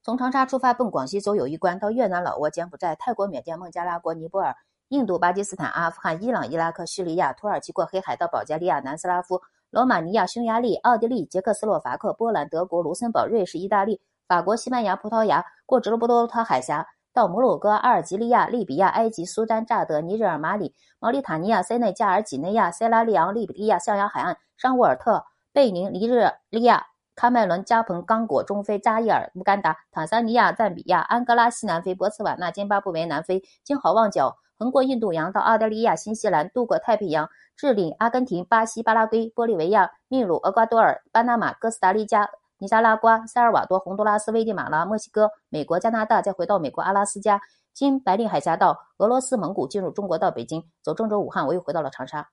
从长沙出发奔广西走友谊关，到越南、老挝、柬埔寨、泰国、缅甸、孟加拉国、尼泊尔、印度、巴基斯坦、阿富汗、伊朗、伊拉克、叙利亚、土耳其过黑海到保加利亚、南斯拉夫、罗马尼亚、匈牙利、奥地利、捷克斯洛伐克、波兰、德国、卢森堡、瑞士、意大利、法国、西班牙、葡萄牙，过直布罗陀海峡到摩洛哥、阿尔及利亚、利比亚、埃及、苏丹、乍得、尼日尔、马里、毛里塔尼亚、塞内加尔、几内亚、塞拉利昂、利比利亚、象牙海岸、沙沃尔特、贝宁、尼日利亚。喀麦伦、加蓬、刚果、中非、扎伊尔、乌干达、坦桑尼亚、赞比亚、安哥拉、西南非、博茨瓦纳、津巴布韦、南非，经好望角横过印度洋到澳大利亚、新西兰，渡过太平洋，智利、阿根廷、巴西、巴拉圭、玻利维亚、秘鲁、厄瓜多尔、巴拿马、哥斯达黎加、尼加拉瓜、塞尔瓦多、洪都拉斯、危地马拉、墨西哥、美国、加拿大，再回到美国阿拉斯加，经白令海峡到俄罗斯、蒙古，进入中国到北京，走郑州、武汉，我又回到了长沙。